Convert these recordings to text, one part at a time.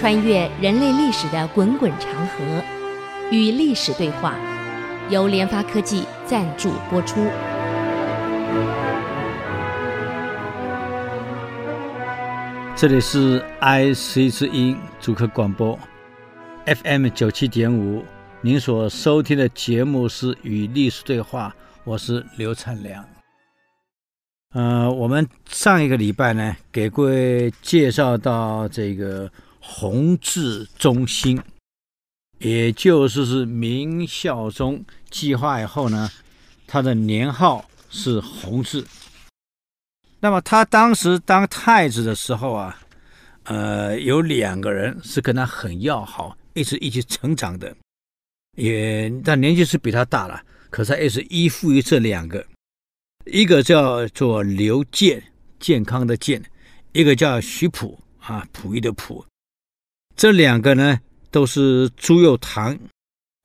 穿越人类历史的滚滚长河，与历史对话，由联发科技赞助播出。这里是 IC 之音主客广播，FM 九七点五。您所收听的节目是《与历史对话》，我是刘灿良。呃，我们上一个礼拜呢，给各位介绍到这个弘治中兴，也就是是明孝宗继位以后呢，他的年号是弘治。那么他当时当太子的时候啊，呃，有两个人是跟他很要好，一直一起成长的。也，但年纪是比他大了，可是他也是依附于这两个，一个叫做刘建，健康的健，一个叫徐溥啊，溥仪的溥。这两个呢，都是朱佑樘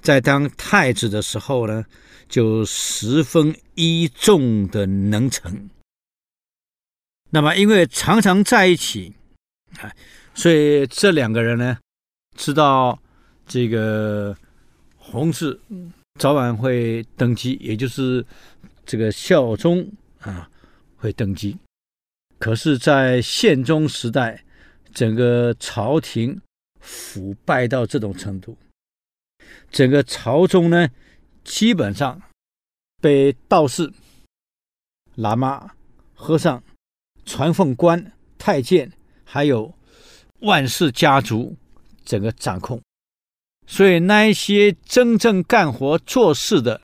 在当太子的时候呢，就十分倚重的能臣。那么，因为常常在一起啊，所以这两个人呢，知道这个。弘治早晚会登基，也就是这个孝宗啊会登基。可是，在宪宗时代，整个朝廷腐败到这种程度，整个朝中呢，基本上被道士、喇嘛、和尚、传奉官、太监，还有万氏家族整个掌控。所以那一些真正干活做事的，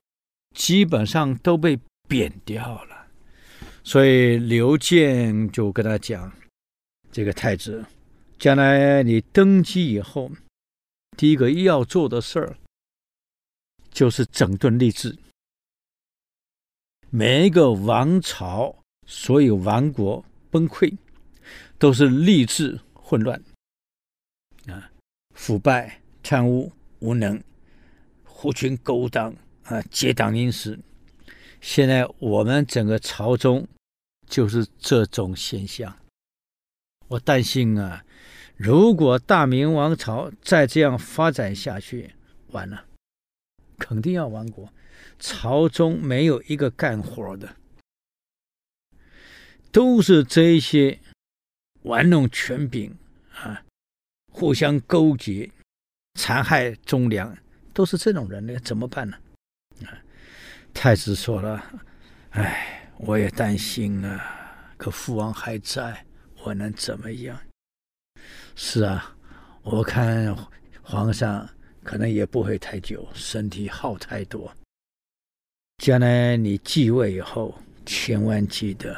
基本上都被贬掉了。所以刘建就跟他讲：“这个太子，将来你登基以后，第一个要做的事儿，就是整顿吏治。每一个王朝，所有王国崩溃，都是吏治混乱啊，腐败。”贪污无能，狐群狗党啊，结党营私。现在我们整个朝中就是这种现象。我担心啊，如果大明王朝再这样发展下去，完了，肯定要亡国。朝中没有一个干活的，都是这些玩弄权柄啊，互相勾结。残害忠良，都是这种人呢，怎么办呢？啊，太子说了：“哎，我也担心啊，可父王还在，我能怎么样？”是啊，我看皇上可能也不会太久，身体耗太多。将来你继位以后，千万记得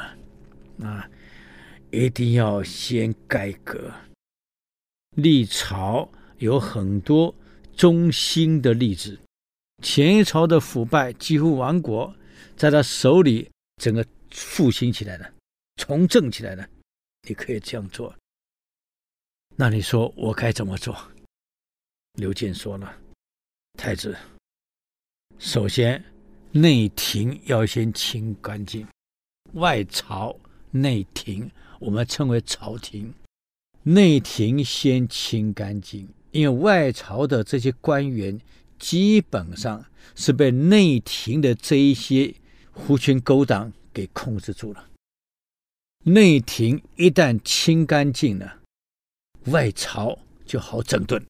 啊，一定要先改革，历朝。有很多忠心的例子，前一朝的腐败几乎亡国，在他手里整个复兴起来了，重振起来了。你可以这样做，那你说我该怎么做？刘建说了，太子，首先内廷要先清干净，外朝内廷我们称为朝廷，内廷先清干净。因为外朝的这些官员基本上是被内廷的这一些狐群狗党给控制住了。内廷一旦清干净了，外朝就好整顿。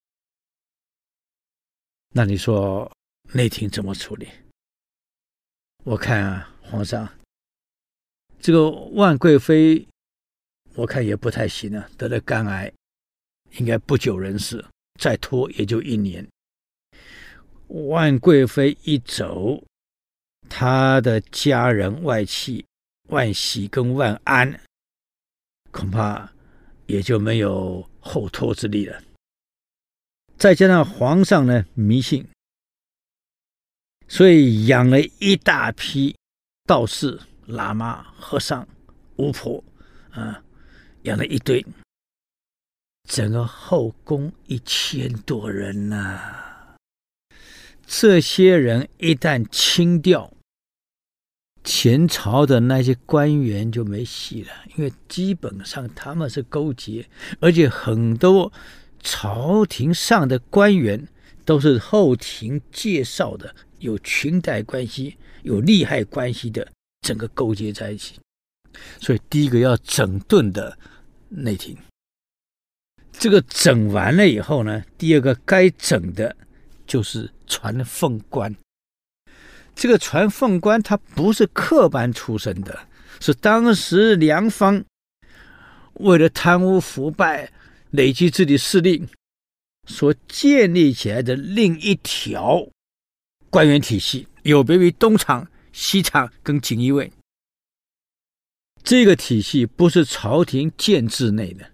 那你说内廷怎么处理？我看啊，皇上，这个万贵妃，我看也不太行啊，得了肝癌，应该不久人世。再拖也就一年。万贵妃一走，他的家人外戚万喜跟万安，恐怕也就没有后拖之力了。再加上皇上呢迷信，所以养了一大批道士、喇嘛、和尚、巫婆，啊，养了一堆。整个后宫一千多人呐、这些人一旦清掉，前朝的那些官员就没戏了，因为基本上他们是勾结，而且很多朝廷上的官员都是后庭介绍的，有裙带关系、有利害关系的，整个勾结在一起。所以第一个要整顿的内廷，这个整完了以后呢，第二个该整的就是传奉官。这个传奉官他不是科班出身的，是当时梁方为了贪污腐败、累积自己势力所建立起来的另一条官员体系，有别于东厂、西厂跟锦衣卫。这个体系不是朝廷建制内的，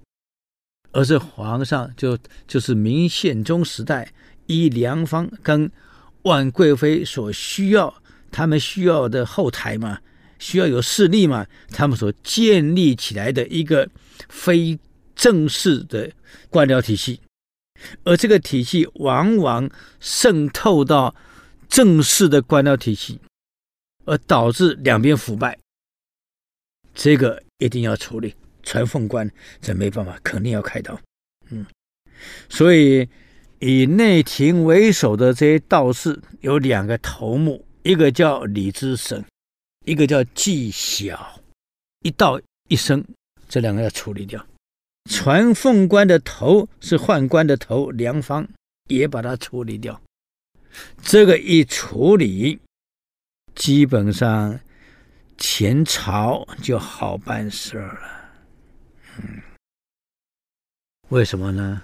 而是皇上就就是明宪宗时代依梁方跟万贵妃所需要，他们需要的后台嘛，需要有势力嘛，他们所建立起来的一个非正式的官僚体系，而这个体系往往渗透到正式的官僚体系，而导致两边腐败。这个一定要处理，传奉官这没办法，肯定要开刀。嗯，所以以内廷为首的这些道士有两个头目，一个叫李之省，一个叫纪晓，一道一生，这两个要处理掉。传奉官的头是宦官的头，梁方也把它处理掉。这个一处理，基本上。前朝就好办事了，嗯，为什么呢？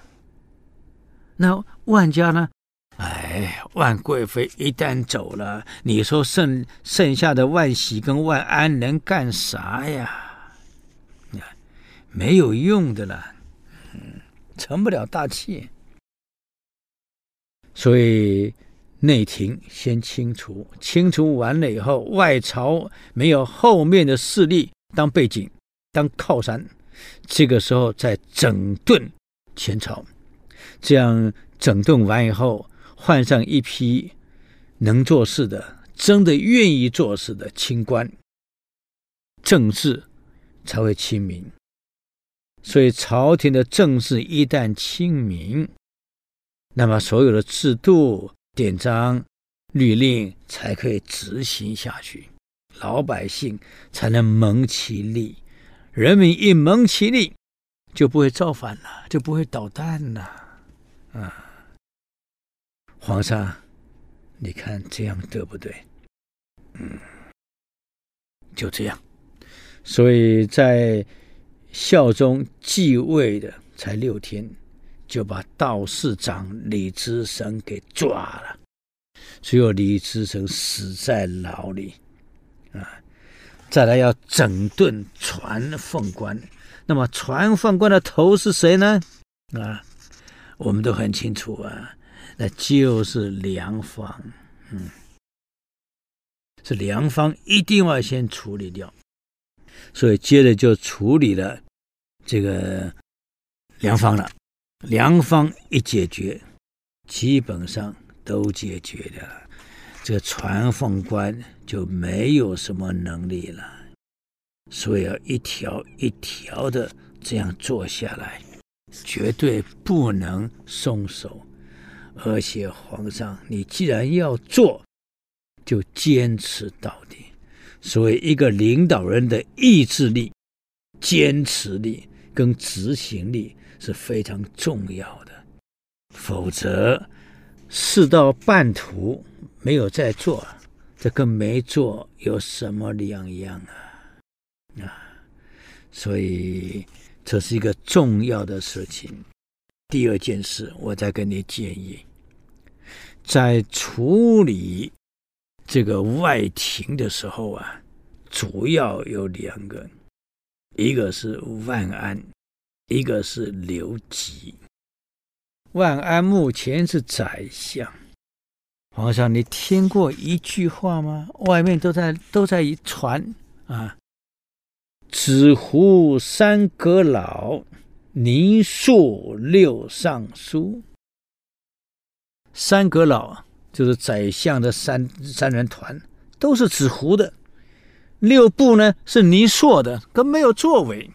那万家呢？哎，万贵妃一旦走了，你说剩剩下的万喜跟万安能干啥呀？没有用的了，成不了大器，所以。内廷先清除，清除完了以后，外朝没有后面的势力当背景、当靠山，这个时候再整顿前朝，这样整顿完以后，换上一批能做事的、真的愿意做事的清官，政治才会清明。所以朝廷的政治一旦清明，那么所有的制度。典章、律令才可以执行下去，老百姓才能蒙其利。人民一蒙其利，就不会造反了，就不会捣蛋了。啊，皇上，你看这样对不对？嗯，就这样。所以在孝宗继位的才六天。就把道士长李之省给抓了，最后李之省死在牢里，啊，再来要整顿传奉官，那么传奉官的头是谁呢？啊，我们都很清楚啊，那就是梁方，嗯，是梁方一定要先处理掉，所以接着就处理了这个梁方了。梁方一解决，基本上都解决掉了，这个传奉官就没有什么能力了，所以要一条一条的这样做下来，绝对不能松手。而且皇上，你既然要做，就坚持到底。所以，一个领导人的意志力、坚持力跟执行力。是非常重要的，否则事到半途没有再做，这跟没做有什么两样啊？啊，所以这是一个重要的事情。第二件事，我再跟你建议，在处理这个外廷的时候啊，主要有两个，一个是万安。一个是刘吉，万安目前是宰相。皇上，你听过一句话吗？外面都在都在传啊，纸糊三阁老，泥塑六尚书。三阁老就是宰相的三三人团，都是纸糊的；六部呢是泥塑的，更没有作为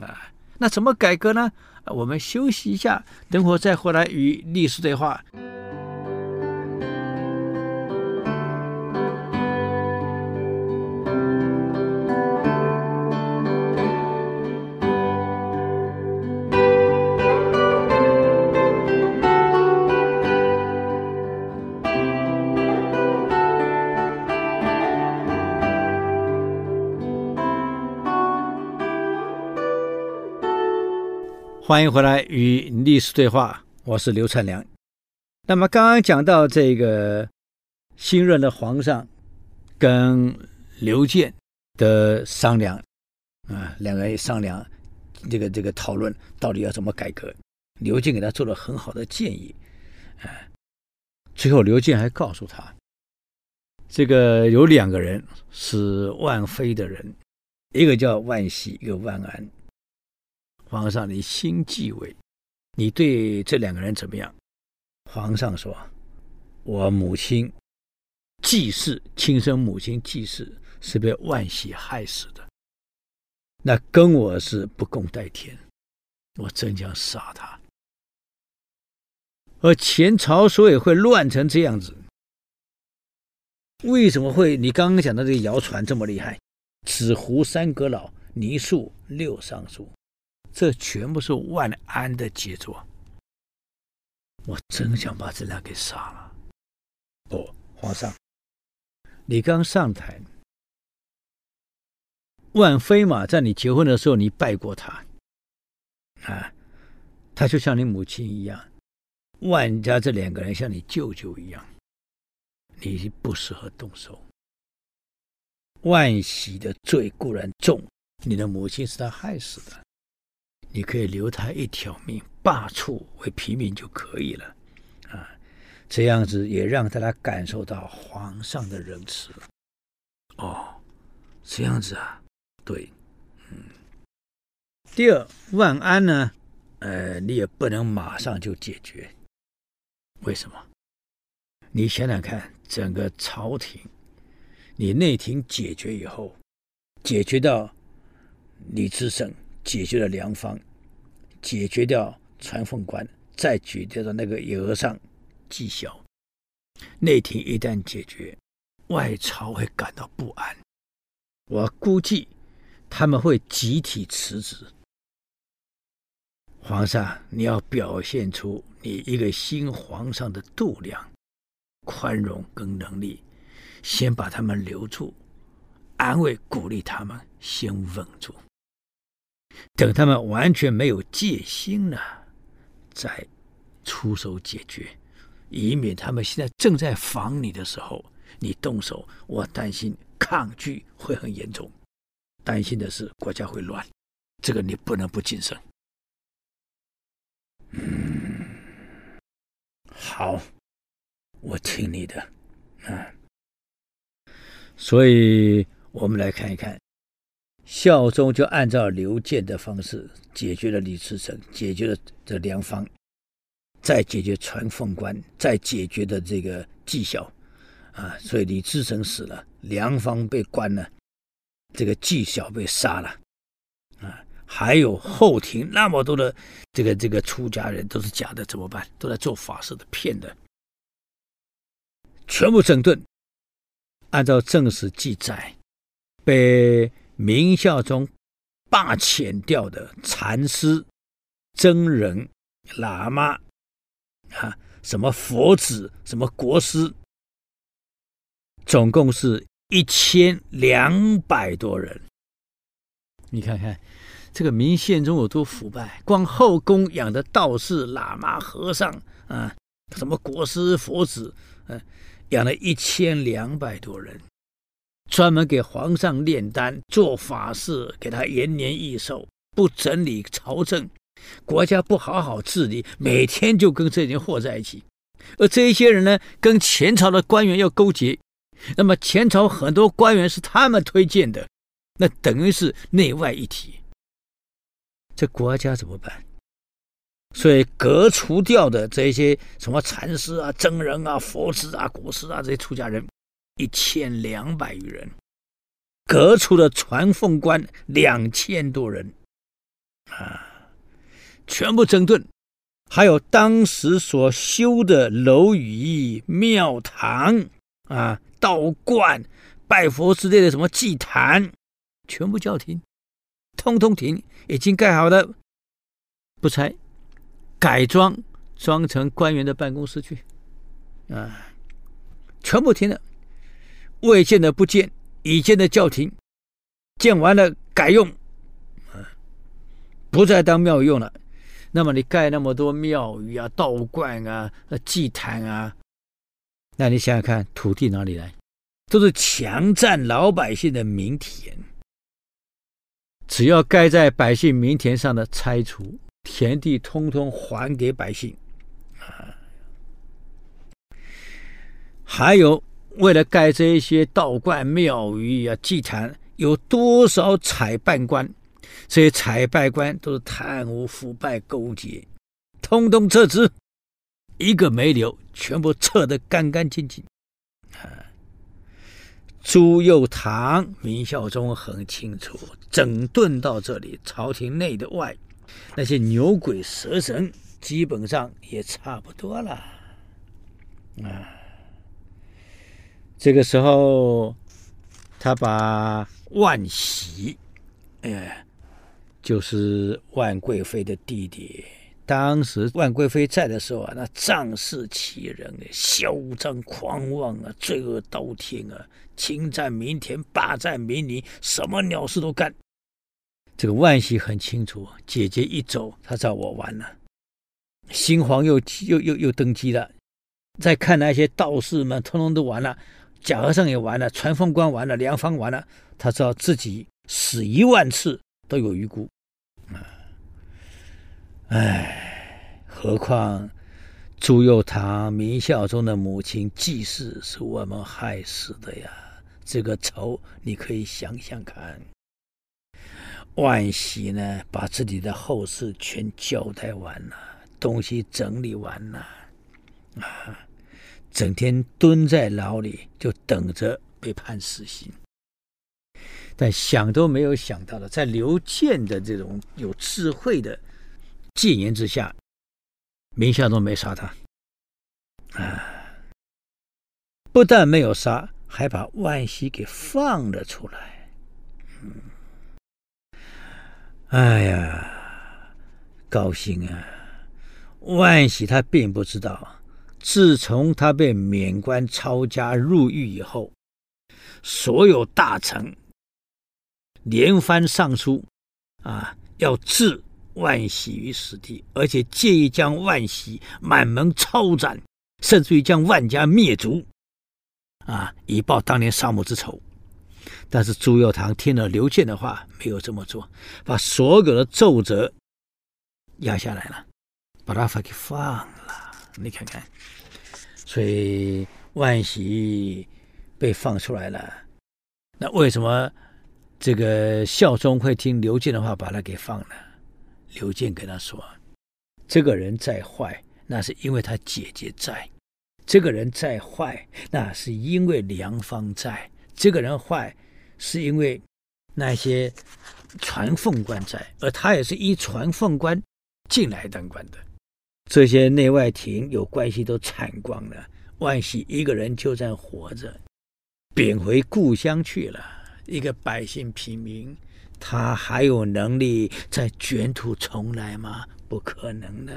啊。那怎么改革呢？我们休息一下，等会再回来与历史对话。欢迎回来与历史对话，我是刘灿良。那么刚刚讲到这个新任的皇上跟刘建的商量啊，两个人商量这个这个讨论到底要怎么改革。刘建给他做了很好的建议，啊，最后刘建还告诉他，这个有两个人是万妃的人，一个叫万喜，一个万安。皇上，你新继位，你对这两个人怎么样？皇上说：“我母亲季氏，亲生母亲季氏是被万喜害死的，那跟我是不共戴天，我真想杀他。而前朝所以会乱成这样子，为什么会？你刚刚讲的这个谣传这么厉害，纸糊三阁老，泥塑六尚书。”这全部是万安的杰作，我真想把这俩给杀了。哦，皇上，你刚上台，万妃嘛，在你结婚的时候你拜过他，啊，他就像你母亲一样，万家这两个人像你舅舅一样，你不适合动手。万喜的罪固然重，你的母亲是他害死的。你可以留他一条命，罢黜为平民就可以了，啊，这样子也让大家感受到皇上的仁慈。哦，这样子啊，对，嗯。第二，万安呢，呃，你也不能马上就解决，为什么？你想想看，整个朝廷，你内廷解决以后，解决到李自成。解决了梁方，解决掉传凤官，再解决掉那个额上绩效。内廷一旦解决，外朝会感到不安。我估计他们会集体辞职。皇上，你要表现出你一个新皇上的度量、宽容跟能力，先把他们留住，安慰鼓励他们，先稳住。等他们完全没有戒心了，再出手解决，以免他们现在正在防你的时候，你动手，我担心抗拒会很严重，担心的是国家会乱，这个你不能不谨慎。嗯，好，我听你的，啊，所以我们来看一看。孝宗就按照刘建的方式解决了李自成，解决了这梁方，再解决传凤官，再解决的这个纪晓，啊，所以李自成死了，梁方被关了，这个纪晓被杀了，啊，还有后庭那么多的这个这个出家人都是假的，怎么办？都在做法事的，骗的，全部整顿。按照正史记载，被。明孝宗罢遣掉的禅师、僧人、喇嘛啊，什么佛子、什么国师，总共是一千两百多人。你看看这个明宪宗有多腐败，光后宫养的道士、喇嘛、和尚啊，什么国师、佛子，嗯、啊，养了一千两百多人。专门给皇上炼丹、做法事，给他延年益寿，不整理朝政，国家不好好治理，每天就跟这些货在一起。而这一些人呢，跟前朝的官员要勾结，那么前朝很多官员是他们推荐的，那等于是内外一体。这国家怎么办？所以革除掉的这些什么禅师啊、僧人啊、佛子啊、国师啊这些出家人。一千两百余人，革除了传凤官两千多人，啊。全部整顿，还有当时所修的楼宇、庙堂啊、道观、拜佛之类的什么祭坛，全部叫停，通通停，已经盖好的，不拆，改装装成官员的办公室去，啊，全部停了，未建的不建，已建的叫停，建完了改用。不再当庙用了，那么你盖那么多庙宇啊、道观啊、祭坛啊，那你想想看，土地哪里来？都是强占老百姓的民田，只要盖在百姓民田上的拆除，田地通通还给百姓啊。还有，为了盖这一些道观、庙宇啊、祭坛，有多少采办官？这些采办官都是贪污腐败勾结，通通撤职，一个没留，全部撤得干干净净。啊，朱佑樘、明孝宗很清楚，整顿到这里，朝廷内的外，那些牛鬼蛇神基本上也差不多了。啊，这个时候他把万喜，哎。就是万贵妃的弟弟。当时万贵妃在的时候啊，那仗势欺人，嚣张狂妄啊，罪恶滔天啊，侵占民田，霸占民女，什么鸟事都干。这个万喜很清楚，姐姐一走，他找我玩了。新皇又又又又登基了，再看那些道士们，通通都完了，贾和尚也完了，传凤官完了，良方完了，他知道自己死一万次都有余辜。啊唉，何况朱佑樘、明孝宗的母亲季氏是我们害死的呀！这个仇你可以想想看。万喜呢，把自己的后事全交代完了，东西整理完了，啊，整天蹲在牢里，就等着被判死刑。但想都没有想到的，在刘建的这种有智慧的。谏言之下，明孝宗没杀他，啊，不但没有杀，还把万喜给放了出来。哎呀，高兴啊！万喜他并不知道，自从他被免官抄家入狱以后，所有大臣连番上书，啊，要置。万喜于死地，而且介意将万喜满门抄斩，甚至于将万家灭族，啊，以报当年杀母之仇。但是朱佑樘听了刘建的话，没有这么做，把所有的奏折压下来了，把他发给放了。你看看，所以万喜被放出来了。那为什么这个孝宗会听刘建的话，把他给放了？刘建跟他说：“这个人再坏，那是因为他姐姐在；这个人再坏，那是因为良方在；这个人坏，是因为那些传凤官在，而他也是依传凤官进来当官的。这些内外廷有关系都铲光了，万喜一个人就这样活着，贬回故乡去了，一个百姓平民。”他还有能力再卷土重来吗？不可能的。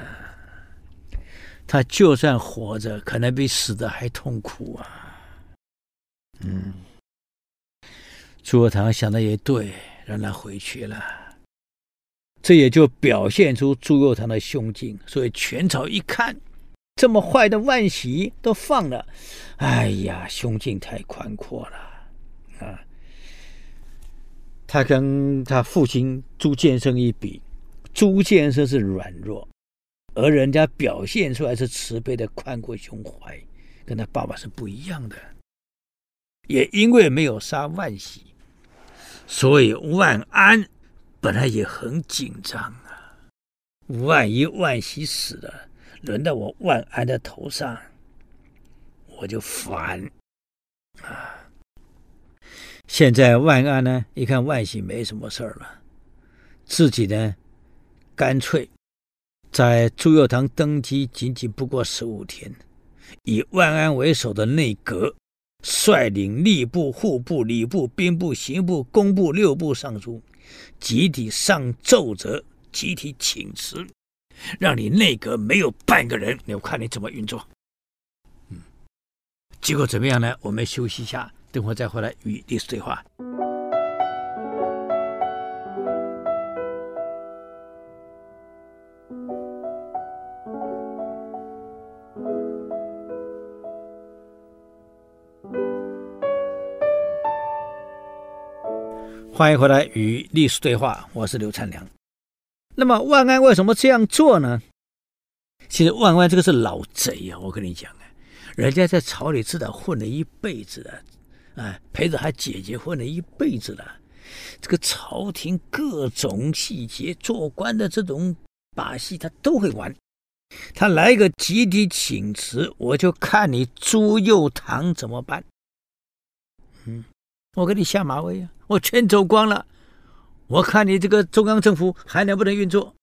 他就算活着，可能比死的还痛苦啊。嗯，朱佑樘想的也对，让他回去了。这也就表现出朱佑樘的胸襟。所以全朝一看，这么坏的万喜都放了，哎呀，胸襟太宽阔了啊。他跟他父亲朱见深一比，朱见深是软弱，而人家表现出来是慈悲的宽阔胸怀，跟他爸爸是不一样的。也因为没有杀万喜，所以万安本来也很紧张啊。万一万喜死了，轮到我万安的头上，我就烦啊。现在万安呢，一看万喜没什么事儿了，自己呢，干脆在朱佑樘登基仅仅不过十五天，以万安为首的内阁率领吏部、户部、礼部、兵部、刑部、工部六部尚书，集体上奏折，集体请辞，让你内阁没有半个人，我看你怎么运作。嗯，结果怎么样呢？我们休息一下，等会再回来与历史对话。欢迎回来与历史对话，我是刘灿良。那么万安为什么这样做呢？其实万安这个是老贼啊，我跟你讲啊，人家在朝里至少混了一辈子了，啊，陪着他姐姐混了一辈子了。这个朝廷各种细节、做官的这种把戏，他都会玩。他来个集体请辞，我就看你朱佑樘怎么办。嗯。我给你下马威啊！我全走光了，我看你这个中央政府还能不能运作？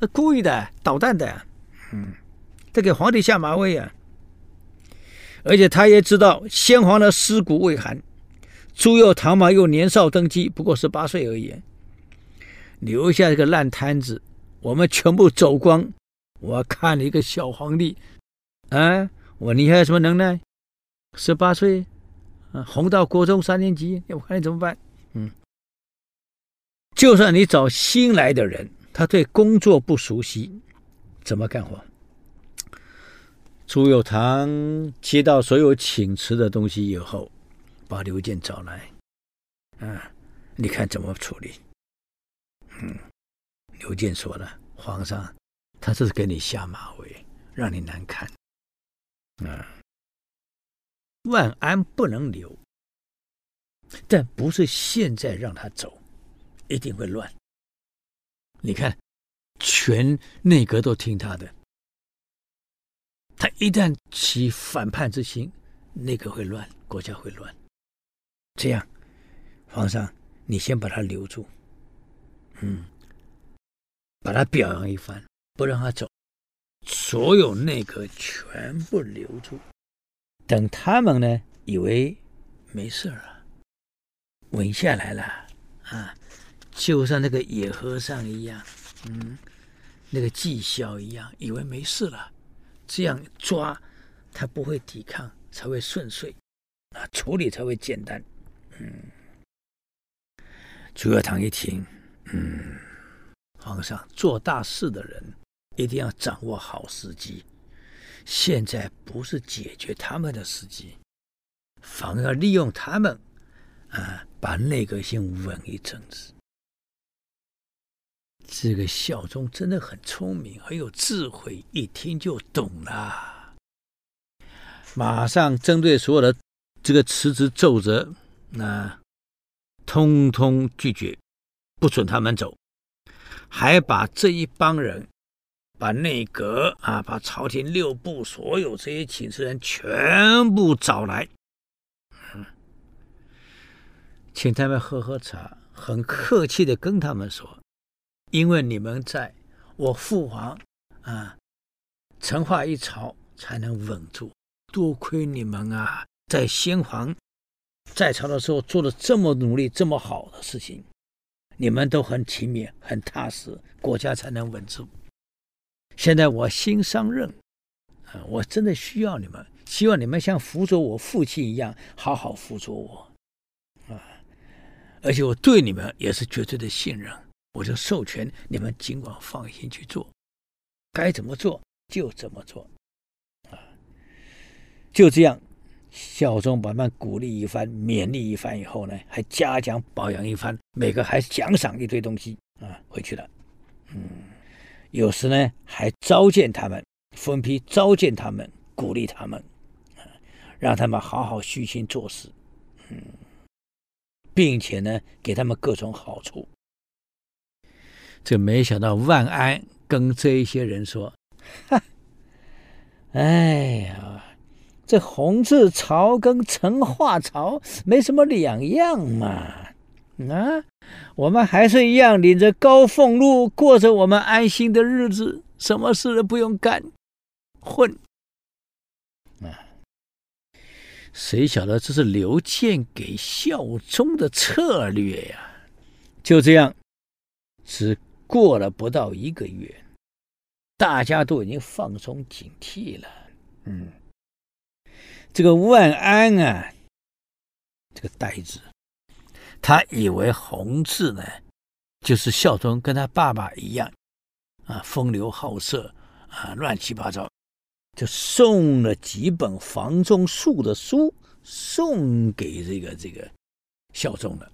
那故意的，捣蛋的，嗯，这给皇帝下马威啊！而且他也知道先皇的尸骨未寒，朱佑樘嘛又年少登基，不过十八岁而已，留下这个烂摊子，我们全部走光。我看你一个小皇帝，啊，我你还有什么能耐？十八岁。红到国中三年级，我看你怎么办？嗯，就算你找新来的人，他对工作不熟悉，怎么干活？朱有堂接到所有请辞的东西以后，把刘健找来，嗯，你看怎么处理？嗯，刘健说了，皇上，他这是给你下马威，让你难看，嗯。万安不能留，但不是现在让他走，一定会乱。你看，全内阁都听他的，他一旦起反叛之心，内阁会乱，国家会乱。这样，皇上，你先把他留住，嗯，把他表扬一番，不让他走，所有内阁全部留住。等他们呢，以为没事了，稳下来了啊，就像那个野和尚一样，嗯，那个纪晓一样，以为没事了，这样抓他不会抵抗，才会顺遂，啊，处理才会简单，嗯。朱佑樘一听，嗯，皇上做大事的人一定要掌握好时机。现在不是解决他们的时机，反而利用他们，啊，把内阁先稳一阵子。这个孝宗真的很聪明，很有智慧，一听就懂了，马上针对所有的这个辞职奏折，那通通拒绝，不准他们走，还把这一帮人。把内阁啊，把朝廷六部所有这些请示人全部找来，请他们喝喝茶，很客气的跟他们说，因为你们在，我父皇啊，成化一朝才能稳住，多亏你们啊，在先皇在朝的时候做了这么努力、这么好的事情，你们都很勤勉、很踏实，国家才能稳住。现在我新上任，啊，我真的需要你们，希望你们像辅佐我父亲一样，好好辅佐我，啊，而且我对你们也是绝对的信任，我就授权你们尽管放心去做，该怎么做就怎么做，啊，就这样，孝宗把他们鼓励一番，勉励一番以后呢，还嘉奖表扬一番，每个还奖赏一堆东西，啊，回去了，嗯。有时呢，还召见他们，分批召见他们，鼓励他们，让他们好好虚心做事，嗯，并且呢，给他们各种好处。这没想到万安跟这一些人说：“哈，哎呀，这弘治朝跟成化朝没什么两样嘛，啊，我们还是一样领着高俸禄，过着我们安心的日子，什么事都不用干，混。啊，谁晓得这是刘建给效忠的策略呀？就这样，只过了不到一个月，大家都已经放松警惕了。嗯，这个万安啊，这个呆子。他以为弘治呢，就是孝宗跟他爸爸一样，啊，风流好色，啊，乱七八糟，就送了几本房中术的书送给这个这个孝宗了。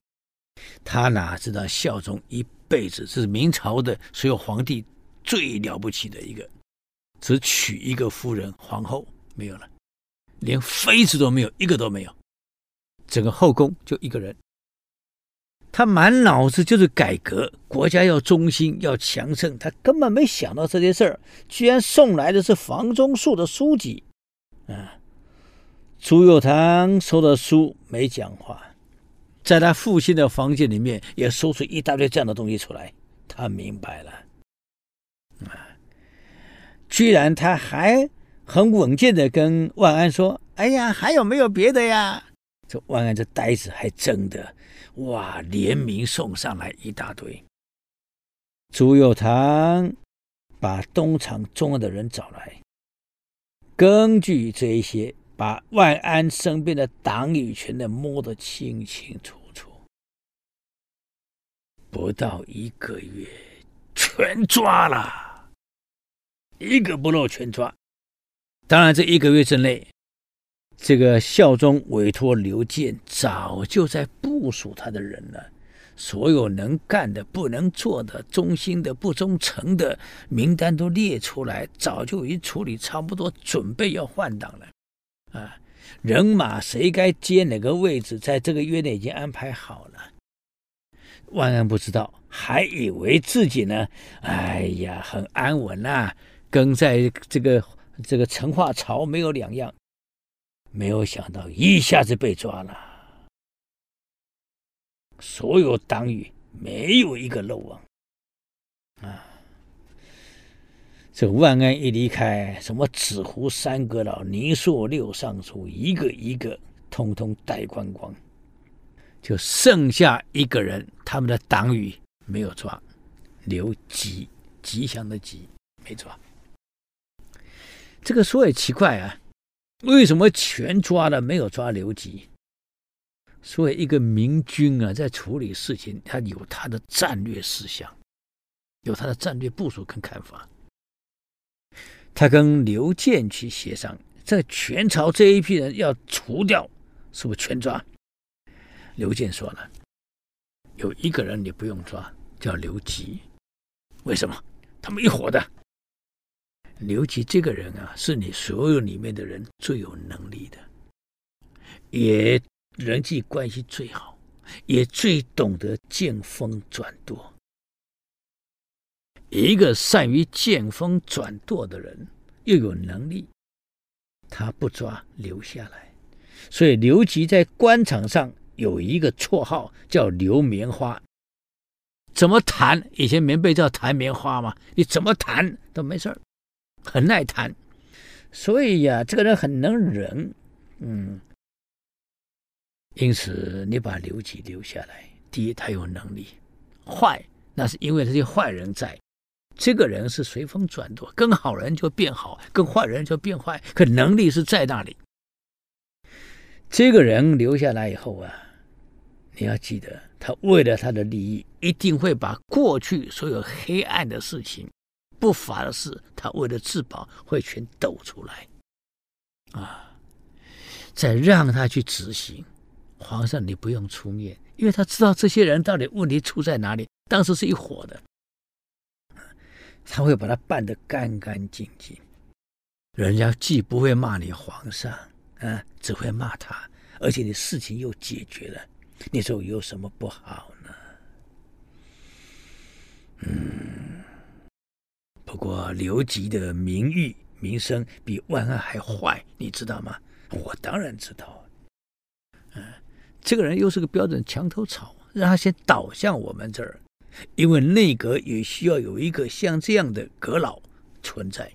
他哪知道孝宗一辈子是明朝的所有皇帝最了不起的一个，只娶一个夫人皇后没有了，连妃子都没有，一个都没有，整个后宫就一个人。他满脑子就是改革，国家要中心，要强盛。他根本没想到这些事儿，居然送来的是房中术的书籍。啊，朱佑樘收到书没讲话，在他父亲的房间里面也搜出一大堆这样的东西出来。他明白了，啊，居然他还很稳健的跟万安说：“哎呀，还有没有别的呀？”这万安这呆子还真的。哇！联名送上来一大堆。朱佑樘把东厂重要的人找来，根据这一些，把万安身边的党羽全都摸得清清楚楚。不到一个月，全抓了，一个不漏全抓。当然，这一个月之内。这个孝宗委托刘建，早就在部署他的人了。所有能干的、不能做的、忠心的、不忠诚的名单都列出来，早就已经处理差不多，准备要换党了。啊，人马谁该接哪个位置，在这个月内已经安排好了。万安不知道，还以为自己呢，哎呀，很安稳呐、跟在这个这个成化朝没有两样。没有想到一下子被抓了，所有党羽没有一个漏网啊！这万安一离开，什么纸糊三阁老、宁朔六尚书，一个一个通通带光光，就剩下一个人，他们的党羽没有抓，刘吉，吉祥的吉没抓。这个说也奇怪啊。为什么全抓了，没有抓刘吉？所以一个明君啊，在处理事情，他有他的战略思想，有他的战略部署跟看法。他跟刘建去协商，在全朝这一批人要除掉，是不是全抓？刘建说了，有一个人你不用抓，叫刘吉。为什么？他们一伙的。刘吉这个人啊，是你所有里面的人最有能力的，也人际关系最好，也最懂得见风转舵。一个善于见风转舵的人，又有能力，他不抓留下来，所以刘吉在官场上有一个绰号叫刘棉花。怎么谈？以前棉被叫弹棉花嘛，你怎么谈都没事儿。很耐谈，所以呀，这个人很能忍，嗯，因此你把刘吉留下来，第一他有能力，坏那是因为这些坏人在，这个人是随风转舵，跟好人就变好，跟坏人就变坏，可能力是在那里。这个人留下来以后啊，你要记得，他为了他的利益，一定会把过去所有黑暗的事情。不法的事，他为了自保会全抖出来，啊，再让他去执行。皇上，你不用出面，因为他知道这些人到底问题出在哪里。当时是一伙的，他会把他办得干干净净。人家既不会骂你皇上，啊，只会骂他，而且你事情又解决了，你说有什么不好呢？嗯。不过刘吉的名誉名声比万安还坏，你知道吗？我当然知道。嗯，这个人又是个标准墙头草，让他先倒向我们这儿，因为内阁也需要有一个像这样的阁老存在。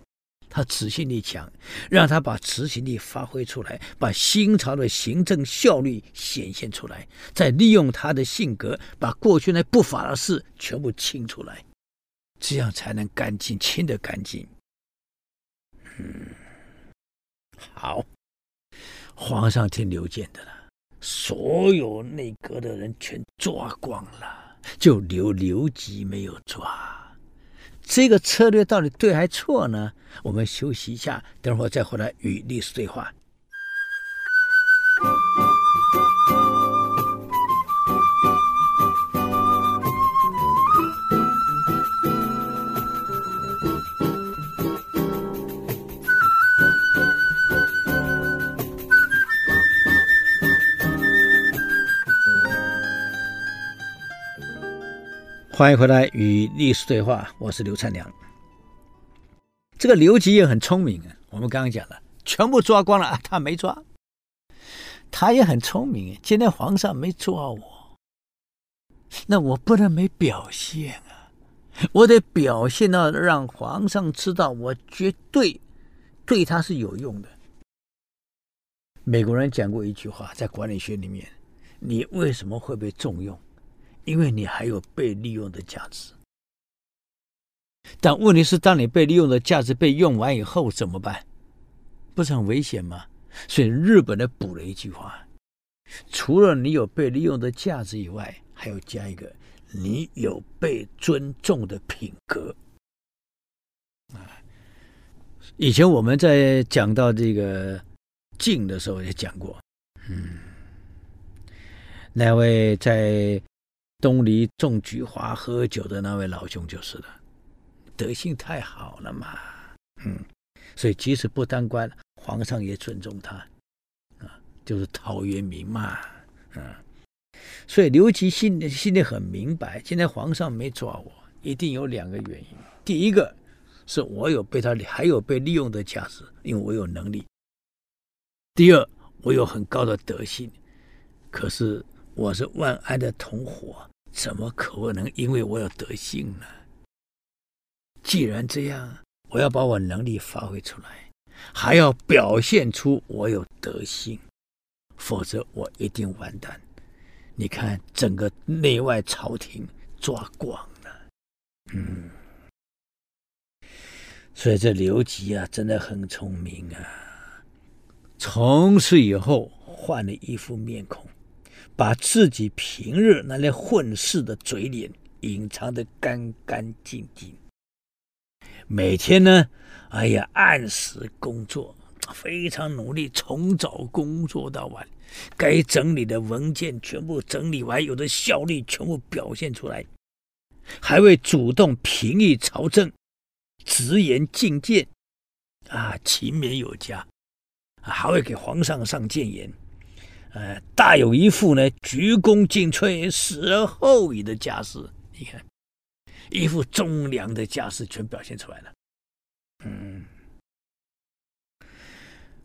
他执行力强，让他把执行力发挥出来，把新朝的行政效率显现出来，再利用他的性格，把过去那不法的事全部清出来，这样才能干净，清得干净。嗯，好，皇上听刘建的了，所有内阁的人全抓光了，就留刘吉没有抓。这个策略到底对还错呢？我们休息一下，等会儿再回来与历史对话。欢迎回来与历史对话，我是刘灿良。这个刘吉也很聪明啊，我们刚刚讲了，全部抓光了，他没抓。他也很聪明，今天皇上没抓我，那我不能没表现啊，我得表现到让皇上知道我绝对对他是有用的。美国人讲过一句话，在管理学里面，你为什么会被重用？因为你还有被利用的价值，但问题是，当你被利用的价值被用完以后怎么办？不是很危险吗？所以日本的补了一句话：除了你有被利用的价值以外，还要加一个你有被尊重的品格。啊，以前我们在讲到这个晋的时候也讲过，嗯，那位在。东篱种菊花喝酒的那位老兄就是了，德性太好了嘛，嗯，所以即使不当官，皇上也尊重他，啊，就是陶渊明嘛，啊，所以刘吉心里心里很明白，现在皇上没抓我，一定有两个原因。第一个是我有被他还有被利用的价值，因为我有能力；第二，我有很高的德性，可是我是万安的同伙。怎么可能因为我有德性呢？既然这样，我要把我能力发挥出来，还要表现出我有德性，否则我一定完蛋。你看，整个内外朝廷抓光了，嗯，所以这刘吉啊，真的很聪明啊。从此以后，换了一副面孔。把自己平日那里混世的嘴脸隐藏得干干净净，每天呢，哎呀，按时工作，非常努力，从早工作到晚，该整理的文件全部整理完，有的效率全部表现出来，还会主动评议朝政，直言进谏，啊，勤勉有加，还会给皇上上谏言。呃，大有一副呢，鞠躬尽瘁，死而后已的架势。你看，一副忠良的架势全表现出来了。嗯，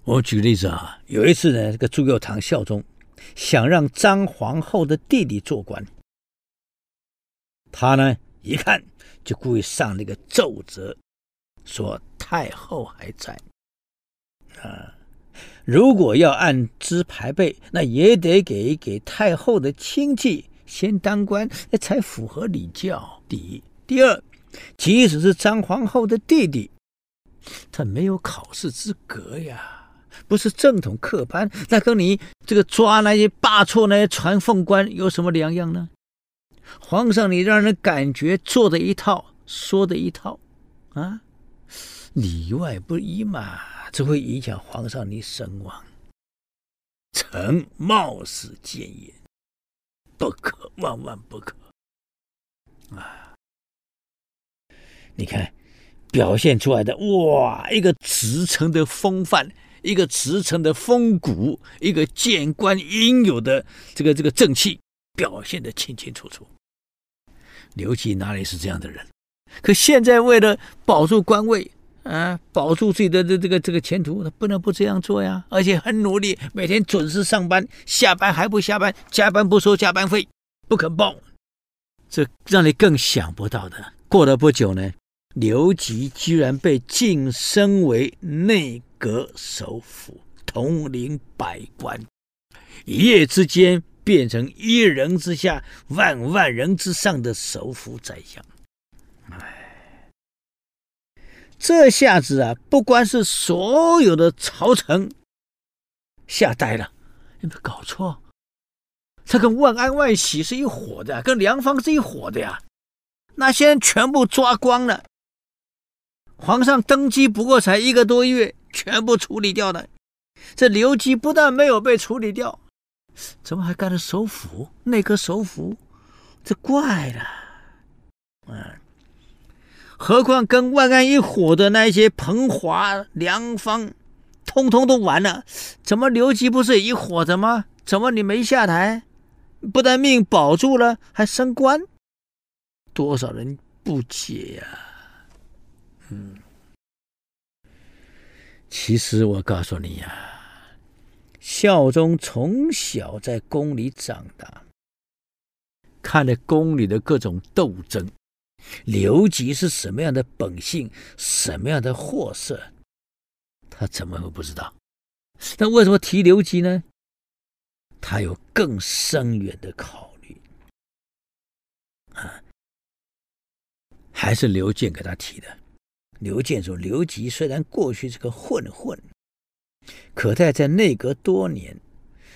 我举个例子啊，有一次呢，这个朱佑樘孝宗想让张皇后的弟弟做官，他呢一看就故意上那个奏折，说太后还在啊。如果要按资排辈，那也得给给太后的亲戚先当官，那才符合礼教。第一，第二，即使是张皇后的弟弟，他没有考试资格呀，不是正统科班，那跟你这个抓那些罢黜那些传奉官有什么两样呢？皇上，你让人感觉做的一套，说的一套，啊，里外不一嘛。这会影响皇上你声望，臣冒死谏言，不可，万万不可！啊，你看，表现出来的哇，一个职臣的风范，一个职臣的风骨，一个谏官应有的这个这个正气，表现得清清楚楚。刘吉哪里是这样的人？可现在为了保住官位。啊，保住自己的这这个这个前途，他不能不这样做呀！而且很努力，每天准时上班，下班还不下班，加班不收加班费，不肯报。这让你更想不到的，过了不久呢，刘吉居然被晋升为内阁首辅，统领百官，一夜之间变成一人之下、万万人之上的首辅宰相。哎，这下子啊，不光是所有的朝臣吓呆了，有没有搞错？他跟万安、万喜是一伙的，跟梁方是一伙的呀。那些人全部抓光了。皇上登基不过才一个多月，全部处理掉了。这刘基不但没有被处理掉，怎么还干了首辅？内阁首辅，这怪了。嗯，何况跟万安一伙的那些彭华、梁方，通通都完了。怎么刘吉不是一伙的吗？怎么你没下台？不但命保住了，还升官，多少人不解呀、嗯，其实我告诉你呀、孝宗从小在宫里长大，看了宫里的各种斗争，刘吉是什么样的本性，什么样的货色，他怎么会不知道？那为什么提刘吉呢？他有更深远的考虑啊，还是刘建给他提的。刘建说：“刘吉虽然过去是个混混，可他在内阁多年，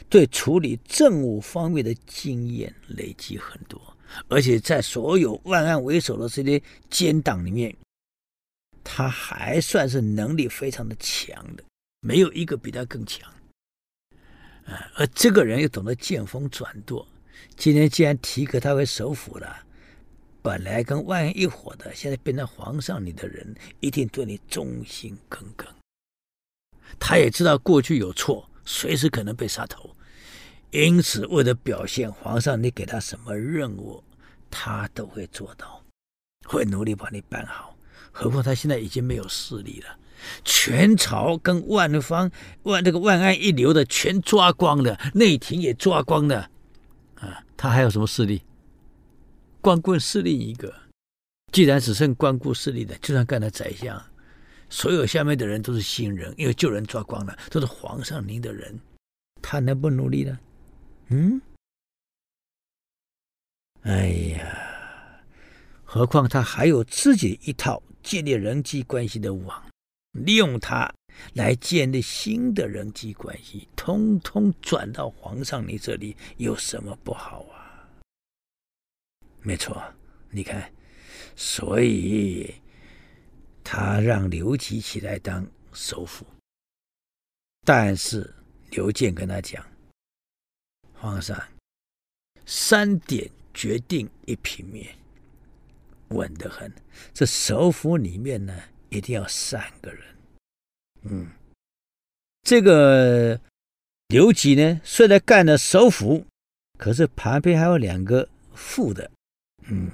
对处理政务方面的经验累积很多，而且在所有万案为首的这些奸党里面，他还算是能力非常的强的，没有一个比他更强。”啊，而这个人又懂得见风转舵。今天既然提格他为首辅了，本来跟万安一伙的，现在变成皇上你的人，一定对你忠心耿耿。他也知道过去有错，随时可能被杀头，因此为了表现皇上你给他什么任务，他都会做到，会努力把你办好。何况他现在已经没有势力了。全朝跟万方万这个万安一流的全抓光了，内廷也抓光了，啊，他还有什么势力？光棍势力一个，既然只剩光棍势力的，就算干了宰相，所有下面的人都是新人，因为旧人抓光了，都是皇上您的人，他能不努力呢？嗯？哎呀，何况他还有自己一套建立人际关系的网。利用他来建立新的人际关系，通通转到皇上你这里，有什么不好啊？没错，你看，所以他让刘吉起来当首辅，但是刘建跟他讲：“皇上，三点决定一平面，稳得很。这首辅里面呢？”一定要三个人，嗯，这个刘吉呢，虽然干了首辅，可是旁边还有两个副的，嗯，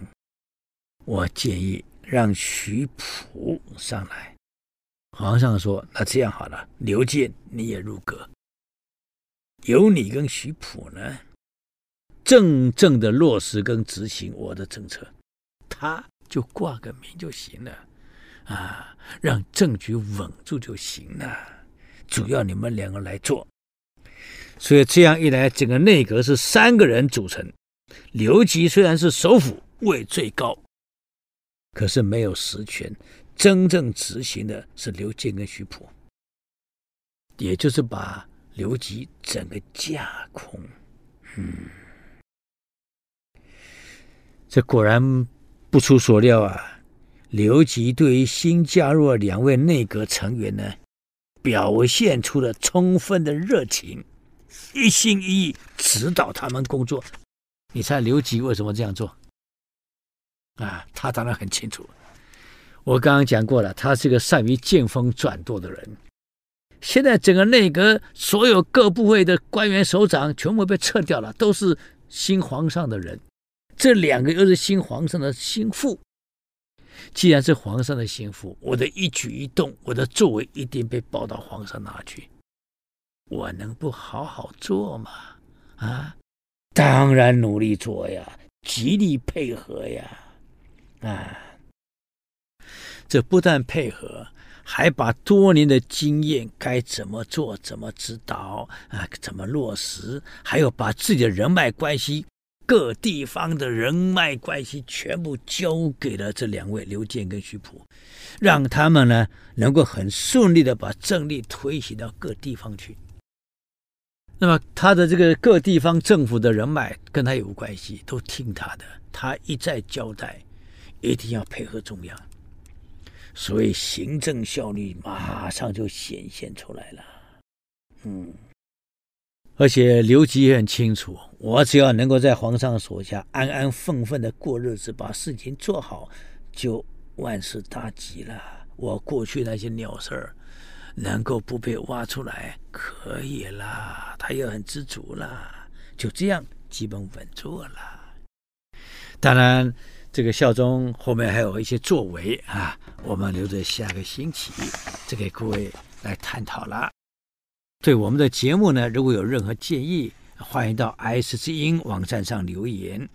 我建议让徐普上来。皇上说：“那这样好了，刘建你也入阁，由你跟徐普呢，真正的落实跟执行我的政策，他就挂个名就行了。”啊，让政局稳住就行了。主要你们两个来做，所以这样一来，整个内阁是三个人组成。刘吉虽然是首辅，位最高，可是没有实权，真正执行的是刘建跟徐普，也就是把刘吉整个架空。嗯，这果然不出所料啊。刘吉对于新加入的两位内阁成员呢，表现出了充分的热情，一心一意指导他们工作。你猜刘吉为什么这样做？啊，他当然很清楚。我刚刚讲过了，他是个善于见风转舵的人。现在整个内阁所有各部位的官员首长全部被撤掉了，都是新皇上的人。这两个又是新皇上的心腹。既然是皇上的心腹，我的一举一动，我的作为一定被报到皇上那去。我能不好好做吗？啊，当然努力做呀，极力配合呀，啊，这不但配合，还把多年的经验该怎么做、怎么指导啊、怎么落实，还有把自己的人脉关系、各地方的人脉关系全部交给了这两位刘健跟徐普，让他们呢能够很顺利的把政令推行到各地方去。那么他的这个各地方政府的人脉跟他有关系，都听他的。他一再交代，一定要配合中央，所以行政效率马上就显现出来了。嗯，而且刘吉也很清楚，我只要能够在皇上手下安安分分的过日子，把事情做好，就万事大吉了。我过去那些鸟事儿。能够不被挖出来，可以啦，他也很知足了，就这样基本稳住了。当然，这个孝宗后面还有一些作为啊，我们留着下个星期再给各位来探讨了。对我们的节目呢，如果有任何建议，欢迎到 IC 之音网站上留言。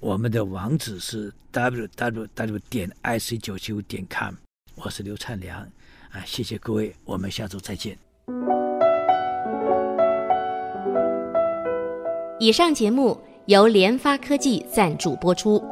我们的网址是 www 点 ic 九七五点 com，我是刘灿良。啊，谢谢各位，我们下周再见。以上节目由联发科技赞助播出。